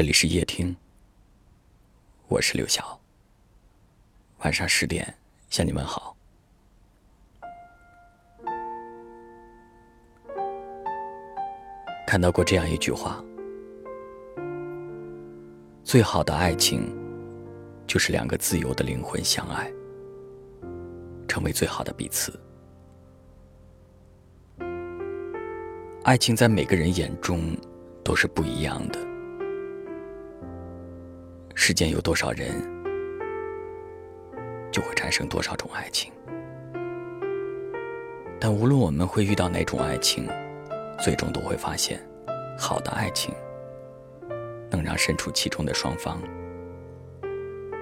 这里是夜听，我是刘晓。晚上十点向你们好。看到过这样一句话：最好的爱情，就是两个自由的灵魂相爱，成为最好的彼此。爱情在每个人眼中都是不一样的。世间有多少人，就会产生多少种爱情。但无论我们会遇到哪种爱情，最终都会发现，好的爱情能让身处其中的双方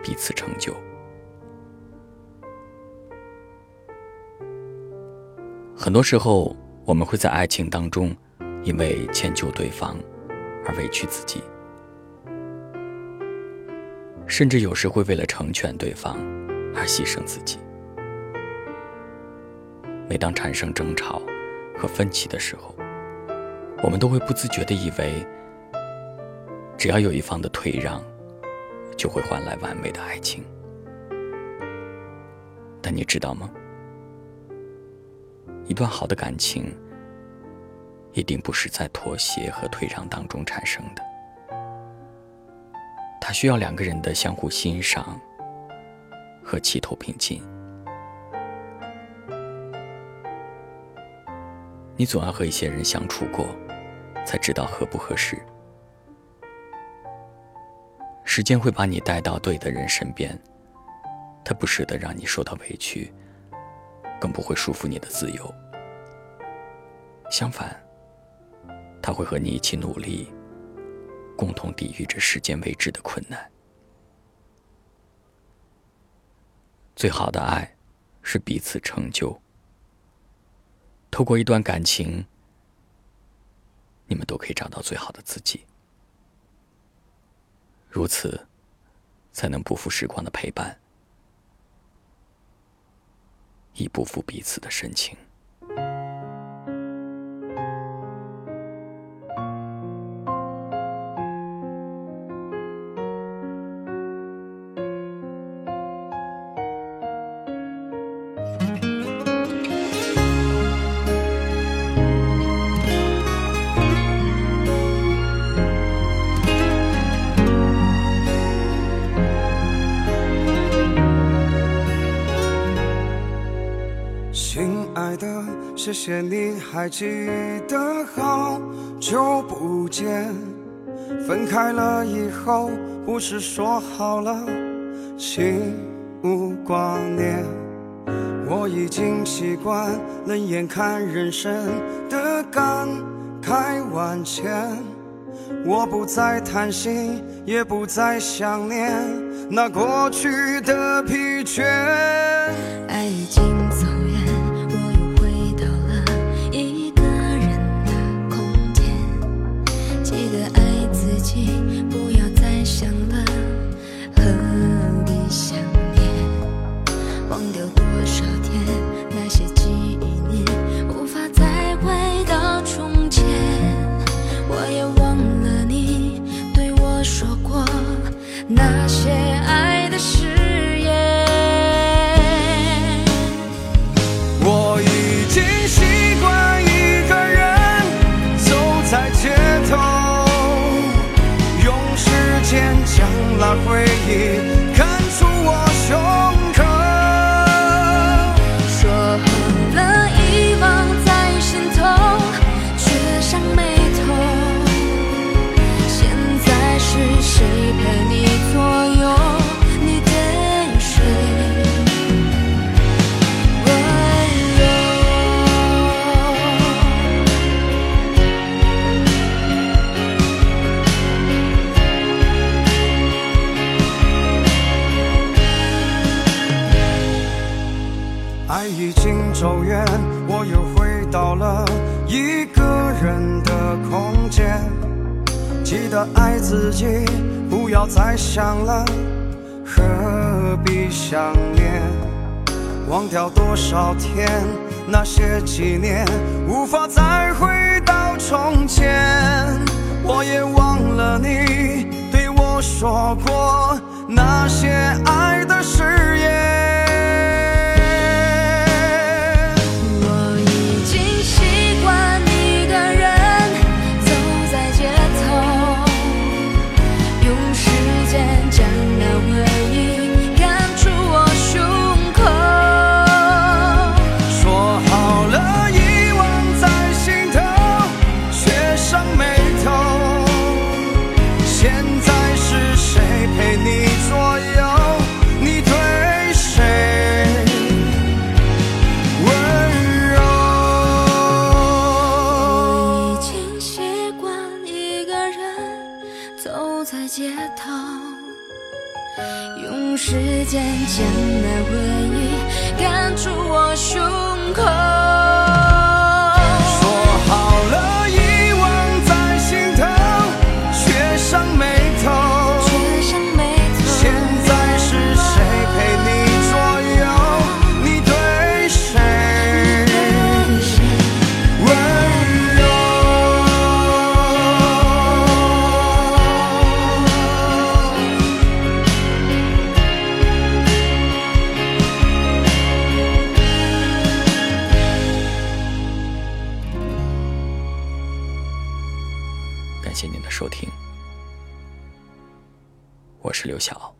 彼此成就。很多时候，我们会在爱情当中，因为迁就对方而委屈自己。甚至有时会为了成全对方而牺牲自己。每当产生争吵和分歧的时候，我们都会不自觉的以为，只要有一方的退让，就会换来完美的爱情。但你知道吗？一段好的感情，一定不是在妥协和退让当中产生的。它需要两个人的相互欣赏和齐头并进。你总要和一些人相处过，才知道合不合适。时间会把你带到对的人身边，他不舍得让你受到委屈，更不会束缚你的自由。相反，他会和你一起努力。共同抵御着世间未知的困难。最好的爱，是彼此成就。透过一段感情，你们都可以找到最好的自己。如此，才能不负时光的陪伴，亦不负彼此的深情。谢谢你还记得好久不见。分开了以后，不是说好了心无挂念。我已经习惯冷眼看人生的感慨万千。我不再贪心，也不再想念那过去的疲倦。那些爱已经走远我又回到了一个人的空间记得爱自己不要再想了何必想念忘掉多少天那些纪念无法再回到从前我也忘了你对我说过那些爱的誓言。将那回忆赶出我胸口。感谢您的收听。我是刘晓。